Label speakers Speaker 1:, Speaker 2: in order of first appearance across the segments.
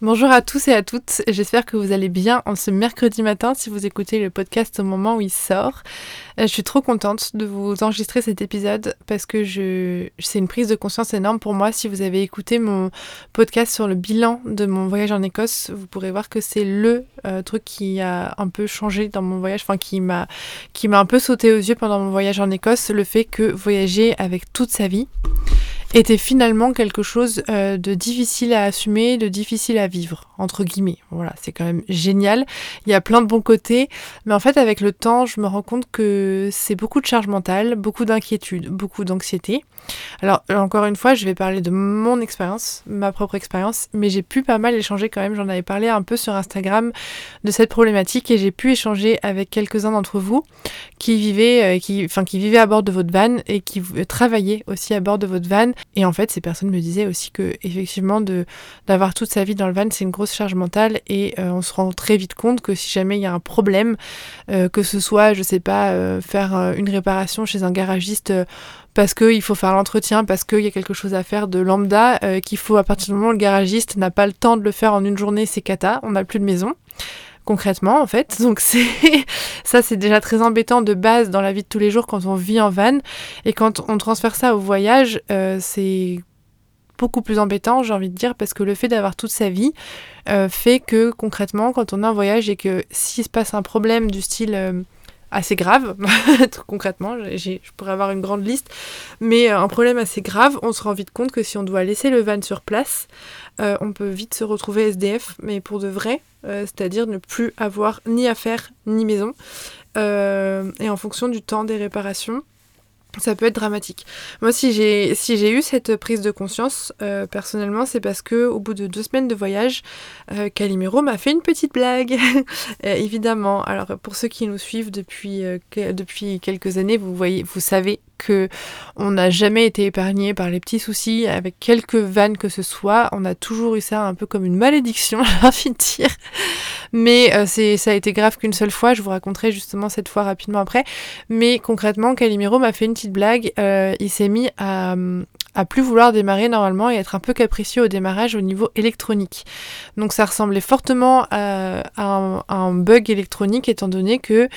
Speaker 1: Bonjour à tous et à toutes, j'espère que vous allez bien en ce mercredi matin si vous écoutez le podcast au moment où il sort. Euh, je suis trop contente de vous enregistrer cet épisode parce que je... c'est une prise de conscience énorme pour moi. Si vous avez écouté mon podcast sur le bilan de mon voyage en Écosse, vous pourrez voir que c'est le euh, truc qui a un peu changé dans mon voyage, enfin qui m'a qui m'a un peu sauté aux yeux pendant mon voyage en Écosse, le fait que voyager avec toute sa vie était finalement quelque chose euh, de difficile à assumer, de difficile à vivre, entre guillemets. Voilà, c'est quand même génial. Il y a plein de bons côtés, mais en fait, avec le temps, je me rends compte que c'est beaucoup de charge mentale, beaucoup d'inquiétude, beaucoup d'anxiété. Alors, encore une fois, je vais parler de mon expérience, ma propre expérience, mais j'ai pu pas mal échanger quand même. J'en avais parlé un peu sur Instagram de cette problématique et j'ai pu échanger avec quelques-uns d'entre vous qui vivaient, euh, qui, enfin, qui vivaient à bord de votre van et qui travaillaient aussi à bord de votre van et en fait, ces personnes me disaient aussi que effectivement, d'avoir toute sa vie dans le van, c'est une grosse charge mentale et euh, on se rend très vite compte que si jamais il y a un problème, euh, que ce soit, je sais pas, euh, faire une réparation chez un garagiste parce qu'il faut faire l'entretien, parce qu'il y a quelque chose à faire de lambda, qu'il faut à partir du moment où le garagiste n'a pas le temps de le faire en une journée, c'est cata, on n'a plus de maison concrètement en fait. Donc c'est ça c'est déjà très embêtant de base dans la vie de tous les jours quand on vit en van et quand on transfère ça au voyage, euh, c'est beaucoup plus embêtant, j'ai envie de dire, parce que le fait d'avoir toute sa vie euh, fait que concrètement, quand on est en voyage et que s'il se passe un problème du style euh, assez grave, concrètement, je pourrais avoir une grande liste, mais un problème assez grave, on se rend vite compte que si on doit laisser le van sur place, on peut vite se retrouver SDF, mais pour de vrai, euh, c'est-à-dire ne plus avoir ni affaire ni maison. Euh, et en fonction du temps des réparations, ça peut être dramatique. Moi, si j'ai si j'ai eu cette prise de conscience, euh, personnellement, c'est parce que au bout de deux semaines de voyage, Calimero m'a fait une petite blague. évidemment. Alors, pour ceux qui nous suivent depuis depuis quelques années, vous voyez, vous savez que on n'a jamais été épargné par les petits soucis avec quelques vannes que ce soit. On a toujours eu ça un peu comme une malédiction, j'ai envie de dire. Mais euh, ça a été grave qu'une seule fois. Je vous raconterai justement cette fois rapidement après. Mais concrètement, Calimero m'a fait une petite blague. Euh, il s'est mis à, à plus vouloir démarrer normalement et être un peu capricieux au démarrage au niveau électronique. Donc ça ressemblait fortement à, un, bug électronique étant donné que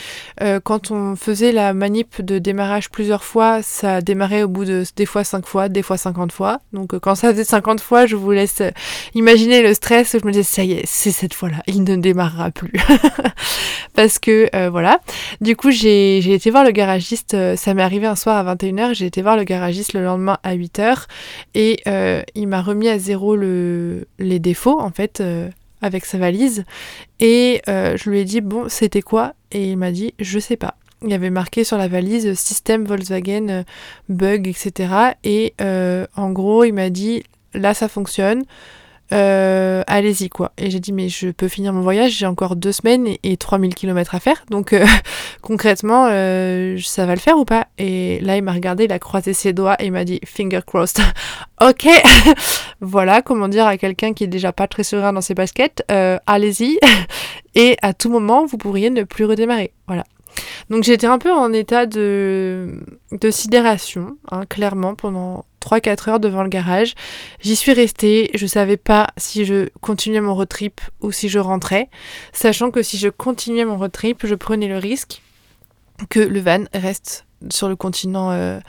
Speaker 1: euh, quand on faisait la manip de démarrage plusieurs fois, ça démarrait au bout de des fois 5 fois, des fois 50 fois. Donc euh, quand ça faisait 50 fois, je vous laisse euh, imaginer le stress. Je me disais ça y est, c'est cette fois-là, il ne démarrera plus. Parce que voilà. Du coup j'ai été voir le garagiste, ça m'est arrivé un soir à 21h, j'ai été voir le garagiste le lendemain à 8h et euh, il m'a remis à zéro le, les défauts en fait euh, avec sa valise et euh, je lui ai dit bon c'était quoi? Et il m'a dit je sais pas il y avait marqué sur la valise système Volkswagen bug etc et en gros il m'a dit là ça fonctionne euh, allez-y quoi. Et j'ai dit mais je peux finir mon voyage, j'ai encore deux semaines et, 3000 km à faire, donc euh, concrètement euh, ça va le faire ou pas? Et là il m'a regardé, il a croisé ses doigts et il m'a dit finger crossed. ok, voilà comment dire à quelqu'un qui est déjà pas très serein dans ses baskets, allez-y et à tout moment vous pourriez ne plus redémarrer. Voilà. Donc j'étais un peu en état de, sidération, hein, clairement, pendant 3-4 heures devant le garage. J'y suis restée, je savais pas si je continuais mon road trip ou si je rentrais, sachant que si je continuais mon road trip, je prenais le risque que le van reste sur le continent euh,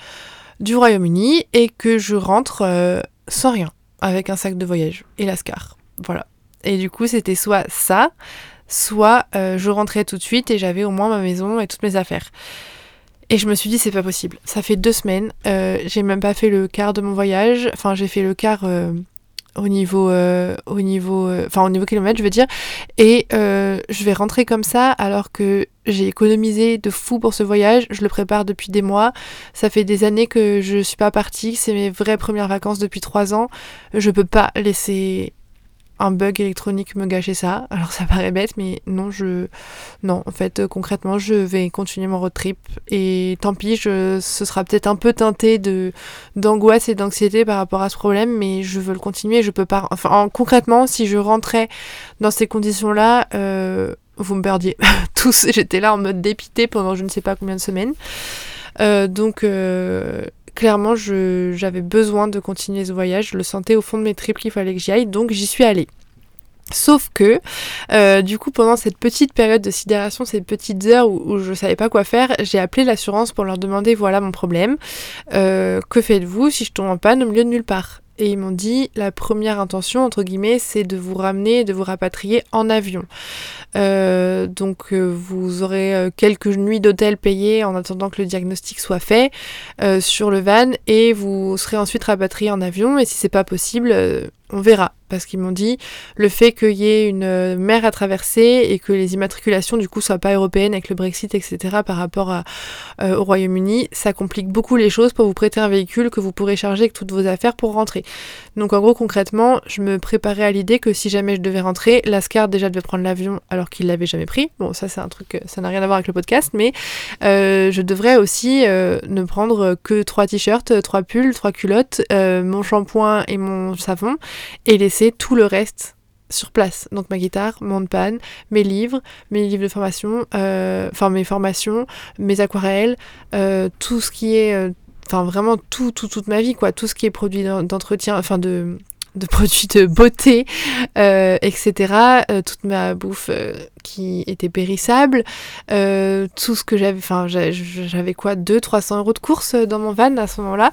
Speaker 1: du Royaume-Uni et que je rentre euh, sans rien, avec un sac de voyage et l'ascar. Voilà. Et du coup, c'était soit ça, soit euh, je rentrais tout de suite et j'avais au moins ma maison et toutes mes affaires. Et je me suis dit, c'est pas possible. Ça fait deux semaines, euh, j'ai même pas fait le quart de mon voyage. Enfin, j'ai fait le quart euh, au niveau, au niveau, enfin au niveau kilomètre, je veux dire. Et je vais rentrer comme ça alors que j'ai économisé de fou pour ce voyage. Je le prépare depuis des mois. Ça fait des années que je suis pas partie. C'est mes vraies premières vacances depuis trois ans. Je peux pas laisser un bug électronique me gâcher ça. Alors ça paraît bête, mais non, je. Non, en fait, euh, concrètement, je vais continuer mon road trip. Et tant pis, je... ce sera peut-être un peu teinté de d'angoisse et d'anxiété par rapport à ce problème, mais je veux le continuer. Je peux pas. Enfin, concrètement, si je rentrais dans ces conditions-là, euh, vous me perdiez tous. J'étais là en mode dépité pendant je ne sais pas combien de semaines. Euh, donc clairement, j'avais besoin de continuer ce voyage. Je le sentais au fond de mes tripes qu'il fallait que j'y aille, donc j'y suis allée. Sauf que, euh, du coup, pendant cette petite période de sidération, ces petites heures où, je je savais pas quoi faire, j'ai appelé l'assurance pour leur demander voilà mon problème. Euh, que faites-vous si je tombe en panne au milieu de nulle part? Et ils m'ont dit la première intention entre guillemets c'est de vous ramener, de vous rapatrier en avion. Euh, donc euh, vous aurez euh, quelques nuits d'hôtel payées en attendant que le diagnostic soit fait sur le van et vous serez ensuite rapatrié en avion et si c'est pas possible on verra. Parce qu'ils m'ont dit le fait qu'il y ait une mer à traverser et que les immatriculations du coup soient pas européennes avec le Brexit etc par rapport au Royaume-Uni ça complique beaucoup les choses pour vous prêter un véhicule que vous pourrez charger avec toutes vos affaires pour rentrer. Donc en gros concrètement je me préparais à l'idée que si jamais je devais rentrer Lascar déjà devait prendre l'avion alors qu'il l'avait jamais pris. Bon, ça c'est un truc, ça n'a rien à voir avec le podcast, mais euh, je devrais aussi euh, ne prendre que trois t-shirts, trois pulls, trois culottes, euh, mon shampoing et mon savon, et laisser tout le reste sur place. Donc ma guitare, mon pan, mes livres, mes livres de formation, enfin mes formations, mes aquarelles, tout ce qui est enfin vraiment tout, tout, toute ma vie, quoi, tout ce qui est produit d'entretien, enfin de, de produits de beauté, euh, etc. Euh, toute ma bouffe euh, qui était périssable, tout ce que j'avais, enfin j'avais quoi, 200-300 euros de course dans mon van à ce moment-là,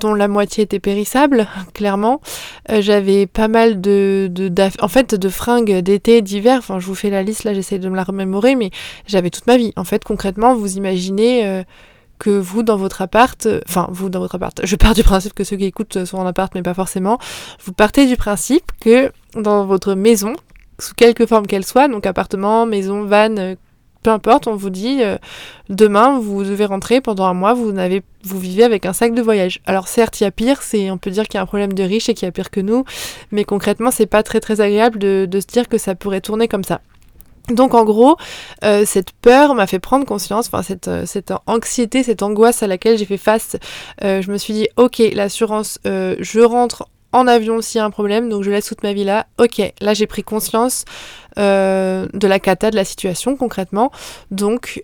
Speaker 1: dont la moitié était périssable, clairement. j'avais pas mal de, de en fait, de fringues d'été, d'hiver. Enfin, je vous fais la liste là, j'essaie de me la remémorer, mais j'avais toute ma vie. En fait, concrètement, vous imaginez que vous dans votre appart, enfin vous dans votre appart, je pars du principe que ceux qui écoutent sont en appart mais pas forcément, vous partez du principe que dans votre maison, sous quelque forme qu'elle soit, donc appartement, maison, van, peu importe, on vous dit euh, demain vous devez rentrer pendant un mois, vous n'avez vous vivez avec un sac de voyage. Alors certes, il y a pire, c'est on peut dire qu'il y a un problème de riche et qu'il y a pire que nous, mais concrètement, c'est pas très très agréable de se dire que ça pourrait tourner comme ça. Donc en gros, euh, cette peur m'a fait prendre conscience, enfin cette, euh, cette anxiété, cette angoisse à laquelle j'ai fait face. Euh, je me suis dit, ok, l'assurance, je rentre en avion s'il y a un problème, donc je laisse toute ma vie là. Ok, là j'ai pris conscience de la cata de la situation concrètement. Donc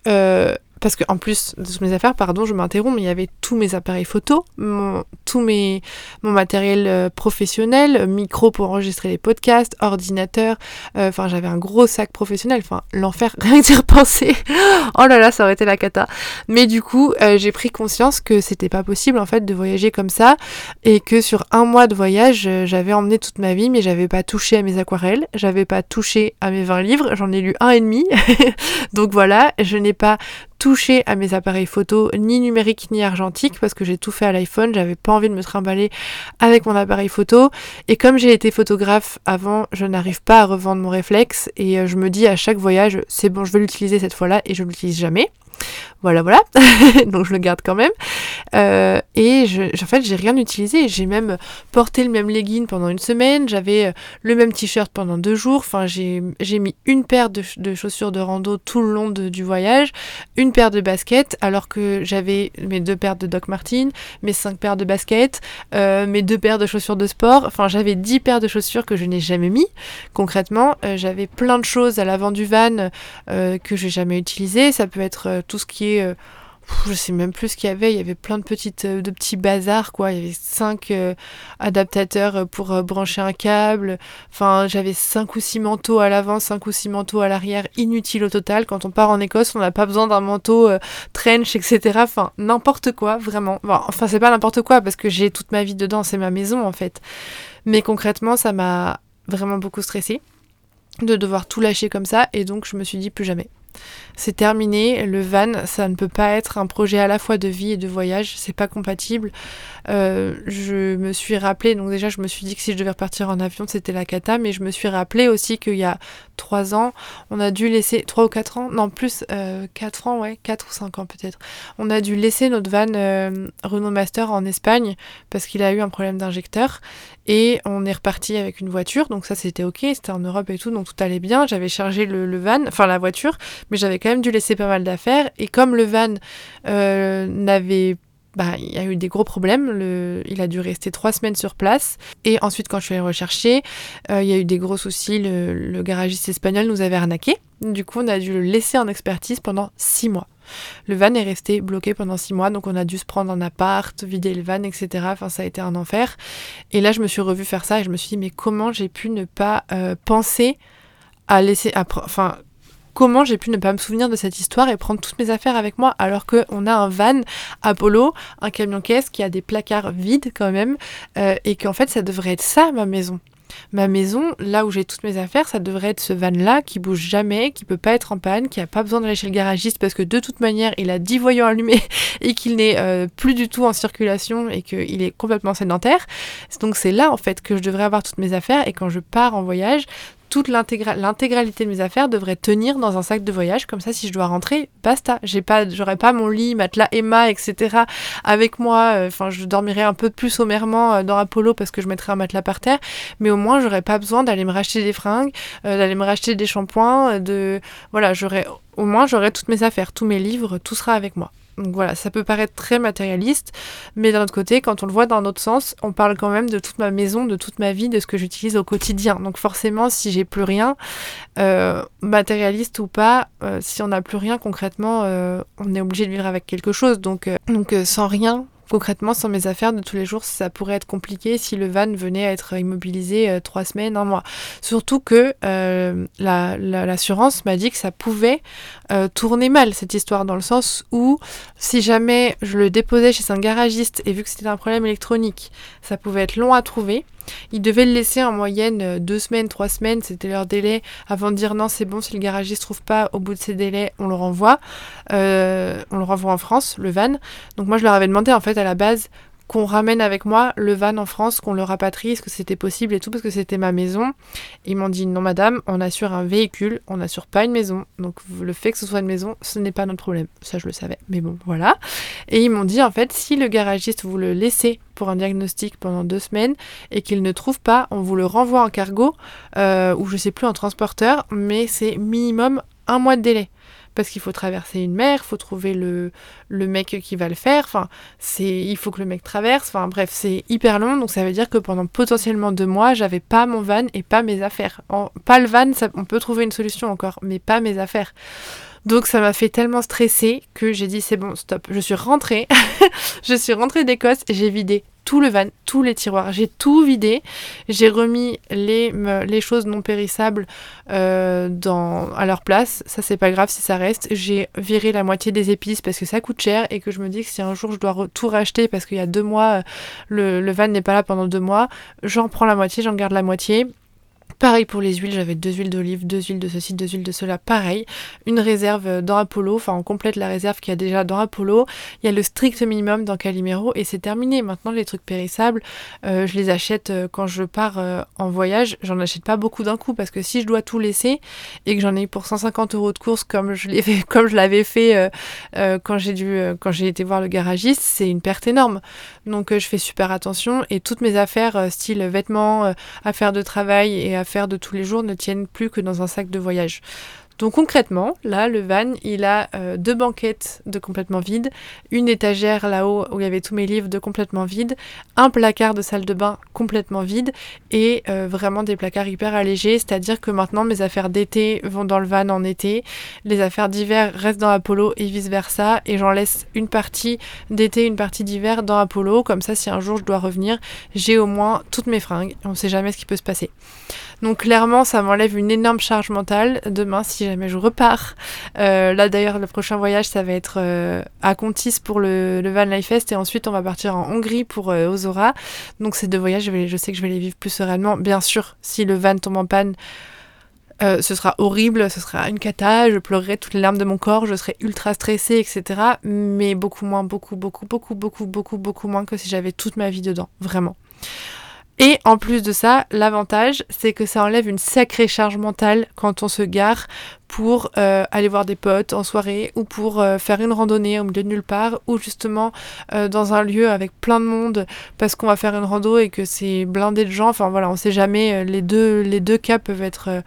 Speaker 1: parce que en plus de toutes mes affaires, pardon, je m'interromps, mais il y avait tous mes appareils photo, mon, tous mes, mon matériel euh, professionnel, micro pour enregistrer les podcasts, ordinateur, euh, enfin j'avais un gros sac professionnel, enfin l'enfer, rien que d'y repenser, oh là là, ça aurait été la cata. Mais du coup, euh, j'ai pris conscience que c'était pas possible en fait de voyager comme ça et que sur un mois de voyage, j'avais emmené toute ma vie, mais j'avais pas touché à mes aquarelles, j'avais pas touché à mes 20 livres, j'en ai lu un et demi, donc voilà, je n'ai pas touché à mes appareils photo, ni numériques ni argentiques, parce que j'ai tout fait à l'iPhone, j'avais pas envie de me trimballer avec mon appareil photo. Et comme j'ai été photographe avant, je n'arrive pas à revendre mon réflexe, et euh, je me dis à chaque voyage, c'est bon, je vais l'utiliser cette fois-là, et je l'utilise jamais. Voilà, voilà. Donc je le garde quand même. Euh, et je, en fait, j'ai rien utilisé. J'ai même porté le même legging pendant une semaine. J'avais euh, le même t-shirt pendant deux jours. Enfin, j'ai mis une paire de, chaussures de rando tout le long du voyage, une paire de baskets, alors que j'avais mes deux paires de Doc Martin, mes cinq paires de baskets, euh, mes deux paires de chaussures de sport. Enfin, j'avais dix paires de chaussures que je n'ai jamais mis. Concrètement, j'avais plein de choses à l'avant du van que j'ai jamais utilisées. Ça peut être tout ce qui est je sais même plus ce qu'il y avait. Il y avait plein de petites, euh, de petits bazars, quoi. Il y avait cinq euh, adaptateurs euh, pour brancher un câble. Enfin, j'avais cinq ou six manteaux à l'avant, cinq ou six manteaux à l'arrière, inutiles au total. Quand on part en Écosse, on n'a pas besoin d'un manteau trench, etc. Enfin, n'importe quoi, vraiment. enfin, c'est pas n'importe quoi parce que j'ai toute ma vie dedans. C'est ma maison, en fait. Mais concrètement, ça m'a vraiment beaucoup stressé de devoir tout lâcher comme ça. Et donc, je me suis dit plus jamais c'est terminé. Le van, ça ne peut pas être un projet à la fois de vie et de voyage. C'est pas compatible. Euh, je me suis rappelé, donc déjà, je me suis dit que si je devais repartir en avion, c'était la cata, mais je me suis rappelé aussi qu'il y a trois ans, on a dû laisser, trois ou quatre ans, non plus, euh, quatre ans, ouais, quatre ou cinq ans peut-être, on a dû laisser notre van euh, Renault Master en Espagne parce qu'il a eu un problème d'injecteur et on est reparti avec une voiture, donc ça c'était ok, c'était en Europe et tout, donc tout allait bien. J'avais chargé le, le van, enfin la voiture, mais j'avais quand même dû laisser pas mal d'affaires. Et comme le van euh, n'avait bah, il y a eu des gros problèmes. Le... Il a dû rester trois semaines sur place. Et ensuite, quand je suis allée rechercher, euh, il y a eu des gros soucis. Le... le, garagiste espagnol nous avait arnaqué. Du coup, on a dû le laisser en expertise pendant six mois. Le van est resté bloqué pendant six mois, donc on a dû se prendre un appart, vider le van, etc. Enfin, ça a été un enfer. Et là, je me suis revue faire ça et je me suis dit, mais comment j'ai pu ne pas euh, penser à laisser. Enfin, comment j'ai pu ne pas me souvenir de cette histoire et prendre toutes mes affaires avec moi alors qu'on a un van Apollo, un camion-caisse qui a des placards vides quand même euh, et qu'en fait ça devrait être ça ma maison. Ma maison, là où j'ai toutes mes affaires, ça devrait être ce van-là qui bouge jamais, qui peut pas être en panne, qui a pas besoin d'aller chez le garagiste parce que de toute manière, il a 10 voyants allumés et qu'il n'est euh, plus du tout en circulation et qu'il est complètement sédentaire. Donc c'est là en fait que je devrais avoir toutes mes affaires et quand je pars en voyage, toute l'intégralité de mes affaires devrait tenir dans un sac de voyage. Comme ça, si je dois rentrer, basta. J'ai pas, j'aurais pas mon lit, matelas Emma, etc. avec moi. Euh, enfin, je dormirais un peu plus sommairement euh, dans Apollo parce que je mettrais un matelas par terre. Mais au moins, j'aurais pas besoin d'aller me racheter des fringues, euh, d'aller me racheter des shampoings. De voilà, j'aurais au moins j'aurai toutes mes affaires, tous mes livres, tout sera avec moi. Donc voilà, ça peut paraître très matérialiste, mais d'un autre côté, quand on le voit d'un autre sens, on parle quand même de toute ma maison, de toute ma vie, de ce que j'utilise au quotidien. Donc forcément, si j'ai plus rien, euh, matérialiste ou pas, euh, si on n'a plus rien concrètement, euh, on est obligé de vivre avec quelque chose. Donc, donc sans rien, Concrètement, sans mes affaires de tous les jours, ça pourrait être compliqué si le van venait à être immobilisé euh, trois semaines, un mois. Surtout que euh, l'assurance m'a dit que ça pouvait euh, tourner mal, cette histoire, dans le sens où si jamais je le déposais chez un garagiste et vu que c'était un problème électronique, ça pouvait être long à trouver. Ils devaient le laisser en moyenne euh, deux semaines, trois semaines, c'était leur délai, avant de dire non, c'est bon, si le garagiste trouve pas au bout de ces délais, on le renvoie. Euh, on le renvoie en France, le van. Donc moi, je leur avais demandé en fait à la base qu'on ramène avec moi le van en France, qu'on le rapatrie, est-ce que c'était possible et tout, parce que c'était ma maison. Ils m'ont dit non madame, on assure un véhicule, on n'assure pas une maison. Donc le fait que ce soit une maison, ce n'est pas notre problème. Ça je le savais, mais bon voilà. Et ils m'ont dit en fait, si le garagiste vous le laissez pour un diagnostic pendant deux semaines et qu'il ne trouve pas, on vous le renvoie en cargo euh, ou je sais plus en transporteur, mais c'est minimum un mois de délai parce qu'il faut traverser une mer, il faut trouver le, mec qui va le faire, c'est, il faut que le mec traverse, enfin bref, c'est hyper long, donc ça veut dire que pendant potentiellement deux mois, j'avais pas mon van et pas mes affaires. pas le van, on peut trouver une solution encore, mais pas mes affaires. Donc ça m'a fait tellement stresser que j'ai dit c'est bon, stop. Je suis rentrée, je suis rentrée d'Écosse et j'ai vidé tout le van, tous les tiroirs. J'ai tout vidé. J'ai remis les, les choses non périssables euh, dans, à leur place. Ça, c'est pas grave si ça reste. J'ai viré la moitié des épices parce que ça coûte cher et que je me dis que si un jour je dois tout racheter parce qu'il y a deux mois, le, le van n'est pas là pendant deux mois, j'en prends la moitié, j'en garde la moitié Pareil pour les huiles, j'avais deux huiles d'olive, deux huiles de ceci, deux huiles de cela, pareil. Une réserve dans Apollo, enfin on complète la réserve qu'il y a déjà dans Apollo. Il y a le strict minimum dans Calimero et c'est terminé. Maintenant les trucs périssables, euh, je les achète euh, quand je pars euh, en voyage. J'en achète pas beaucoup d'un coup parce que si je dois tout laisser et que j'en ai pour 150 euros de course comme je l'avais fait quand j'ai dû, quand j'ai été voir le garagiste, c'est une perte énorme. Donc je fais super attention et toutes mes affaires, style vêtements, affaires de travail et affaires de tous les jours ne tiennent plus que dans un sac de voyage. Donc concrètement, là, le van, il a euh, deux banquettes de complètement vides, une étagère là-haut où il y avait tous mes livres de complètement vides, un placard de salle de bain complètement vide et euh, vraiment des placards hyper allégés, c'est-à-dire que maintenant mes affaires d'été vont dans le van en été, les affaires d'hiver restent dans Apollo et vice-versa, et j'en laisse une partie d'été, une partie d'hiver dans Apollo, comme ça si un jour je dois revenir, j'ai au moins toutes mes fringues, on ne sait jamais ce qui peut se passer. Donc clairement, ça m'enlève une énorme charge mentale. Demain si jamais je repars. Euh, là d'ailleurs, le prochain voyage, ça va être euh, à Contis pour le, Van Life Fest et ensuite on va partir en Hongrie pour euh, Ozora. Donc ces deux voyages, je, sais que je vais les vivre plus sereinement. Bien sûr, si le van tombe en panne, ce sera horrible, ce sera une cata, je pleurerai toutes les larmes de mon corps, je serai ultra stressée, etc. Mais beaucoup moins, beaucoup, beaucoup, beaucoup, beaucoup, beaucoup, beaucoup moins que si j'avais toute ma vie dedans, vraiment. Et en plus de ça, l'avantage, c'est que ça enlève une sacrée charge mentale quand on se gare pour euh, aller voir des potes en soirée ou pour euh, faire une randonnée au milieu de nulle part ou justement euh, dans un lieu avec plein de monde parce qu'on va faire une rando et que c'est blindé de gens. Enfin voilà, on sait jamais. les, deux, les deux cas peuvent être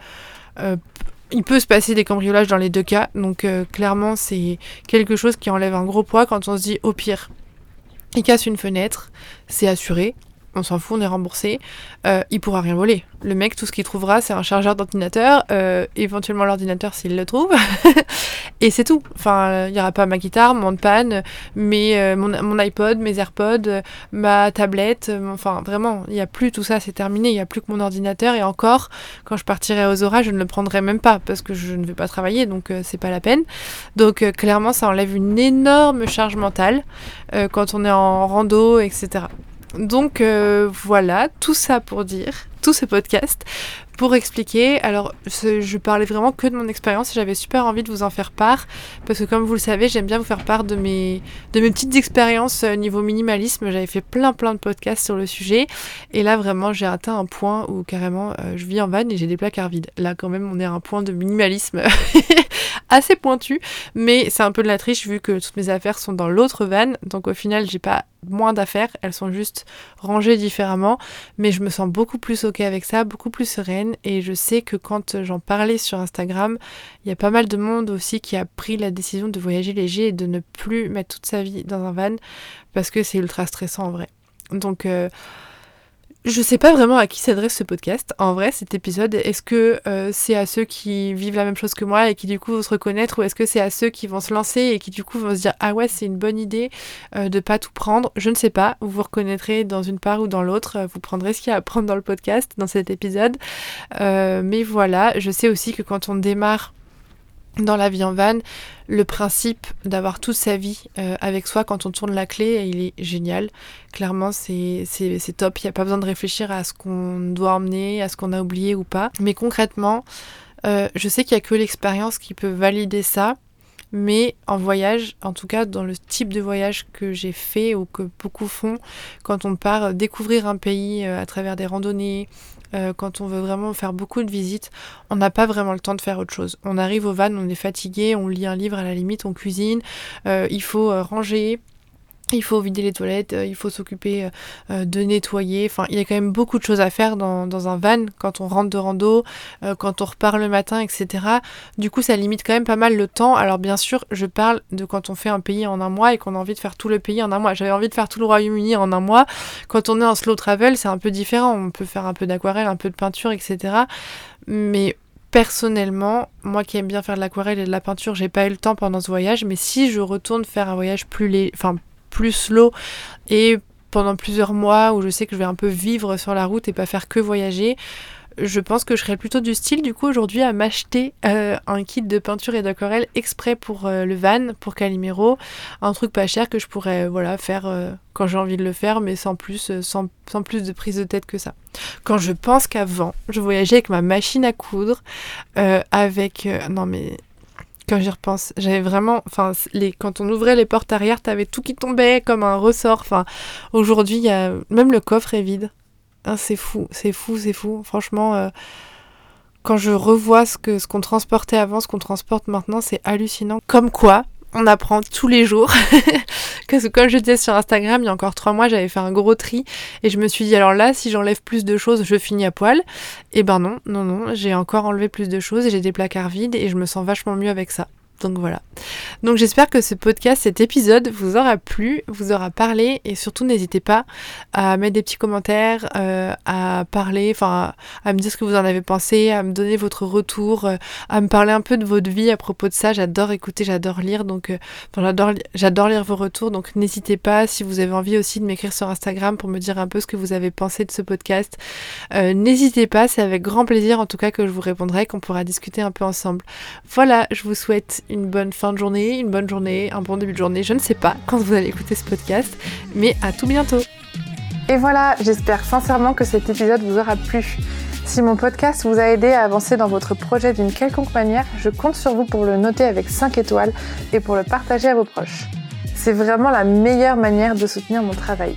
Speaker 1: il peut se passer des cambriolages dans les deux cas, donc clairement c'est quelque chose qui enlève un gros poids quand on se dit au pire, il casse une fenêtre, c'est assuré, on s'en fout, on est remboursé, euh, il pourra rien voler. Le mec, tout ce qu'il trouvera, c'est un chargeur d'ordinateur, euh, éventuellement l'ordinateur s'il le trouve, et c'est tout. Enfin, il n'y aura pas ma guitare, mon panne, mais euh, mon, iPod, mes AirPods, ma tablette, enfin vraiment, il n'y a plus tout ça, c'est terminé, il n'y a plus que mon ordinateur, et encore, quand je partirai aux orages, je ne le prendrai même pas, parce que je ne vais pas travailler, donc c'est pas la peine. Donc clairement, ça enlève une énorme charge mentale quand on est en rando, etc. Donc euh, voilà, tout ça pour dire, ce podcast pour expliquer. Alors, je parlais vraiment que de mon expérience et j'avais super envie de vous en faire part parce que, comme vous le savez, j'aime bien vous faire part de mes, de mes petites expériences euh, niveau minimalisme. J'avais fait plein, plein de podcasts sur le sujet et là, vraiment, j'ai atteint un point où carrément euh, je vis en van et j'ai des placards vides. Là, quand même, on est à un point de minimalisme assez pointu, mais c'est un peu de la triche vu que toutes mes affaires sont dans l'autre van. Donc, au final, j'ai pas moins d'affaires, elles sont juste rangées différemment, mais je me sens beaucoup plus avec ça, beaucoup plus sereine et je sais que quand j'en parlais sur Instagram, il y a pas mal de monde aussi qui a pris la décision de voyager léger et de ne plus mettre toute sa vie dans un van parce que c'est ultra stressant en vrai. Donc euh, je sais pas vraiment à qui s'adresse ce podcast. En vrai, cet épisode, est-ce que euh, c'est à ceux qui vivent la même chose que moi et qui du coup vont se reconnaître ou est-ce que c'est à ceux qui vont se lancer et qui du coup vont se dire ah ouais c'est une bonne idée euh, de pas tout prendre? Je ne sais pas. Vous vous reconnaîtrez dans une part ou dans l'autre. Vous prendrez ce qu'il y a à prendre dans le podcast dans cet épisode. Euh, mais voilà, je sais aussi que quand on démarre dans la vie en van, le principe d'avoir toute sa vie euh, avec soi quand on tourne la clé, il est génial. Clairement, c'est top. Il n'y a pas besoin de réfléchir à ce qu'on doit emmener, à ce qu'on a oublié ou pas. Mais concrètement, euh, je sais qu'il n'y a que l'expérience qui peut valider ça. Mais en voyage, en tout cas dans le type de voyage que j'ai fait ou que beaucoup font, quand on part découvrir un pays euh, à travers des randonnées, euh, quand on veut vraiment faire beaucoup de visites, on n'a pas vraiment le temps de faire autre chose. On arrive au van, on est fatigué, on lit un livre à la limite, on cuisine, euh, il faut ranger, il faut vider les toilettes, euh, il faut s'occuper euh, euh, de nettoyer. Enfin, il y a quand même beaucoup de choses à faire dans, dans un van quand on rentre de rando, quand on repart le matin, etc. Du coup, ça limite quand même pas mal le temps. Alors, bien sûr, je parle de quand on fait un pays en un mois et qu'on a envie de faire tout le pays en un mois. J'avais envie de faire tout le Royaume-Uni en un mois. Quand on est en slow travel, c'est un peu différent. On peut faire un peu d'aquarelle, un peu de peinture, etc. Mais personnellement, moi qui aime bien faire de l'aquarelle et de la peinture, j'ai pas eu le temps pendant ce voyage, mais si je retourne faire un voyage plus léger, enfin plus slow et pendant plusieurs mois où je sais que je vais un peu vivre sur la route et pas faire que voyager, je pense que je serais plutôt du style du coup aujourd'hui à m'acheter euh, un kit de peinture et d'aquarelle exprès pour euh, le van, pour Calimero, un truc pas cher que je pourrais voilà faire quand j'ai envie de le faire, mais sans plus, sans, sans, plus de prise de tête que ça. Quand je pense qu'avant, je voyageais avec ma machine à coudre, avec non mais quand j'y repense, j'avais vraiment, enfin, les, quand on ouvrait les portes arrière, t'avais tout qui tombait comme un ressort. Enfin, aujourd'hui, même le coffre est vide. Hein, c'est fou, c'est fou, c'est fou. Franchement, euh, quand je revois ce que ce qu'on transportait avant, ce qu'on transporte maintenant, c'est hallucinant. Comme quoi, on apprend tous les jours. Que comme je disais sur Instagram, il y a encore trois mois, j'avais fait un gros tri et je me suis dit alors là, si j'enlève plus de choses, je finis à poil. Et ben non, non, non, j'ai encore enlevé plus de choses et j'ai des placards vides et je me sens vachement mieux avec ça. Donc voilà. Donc j'espère que ce podcast, cet épisode vous aura plu, vous aura parlé et surtout n'hésitez pas à mettre des petits commentaires, euh, à parler, enfin à me dire ce que vous en avez pensé, à me donner votre retour, euh, à me parler un peu de votre vie à propos de ça. J'adore écouter, j'adore lire, donc euh, j'adore, j'adore lire vos retours. Donc n'hésitez pas si vous avez envie aussi de m'écrire sur Instagram pour me dire un peu ce que vous avez pensé de ce podcast. n'hésitez pas, c'est avec grand plaisir en tout cas que je vous répondrai, qu'on pourra discuter un peu ensemble. Voilà, je vous souhaite une bonne fin de journée, une bonne journée, un bon début de journée. Je ne sais pas quand vous allez écouter ce podcast, mais à tout bientôt. Et voilà, j'espère sincèrement que cet épisode vous aura plu. Si mon podcast vous a aidé à avancer dans votre projet d'une quelconque manière, je compte sur vous pour le noter avec 5 étoiles et pour le partager à vos proches. C'est vraiment la meilleure manière de soutenir mon travail.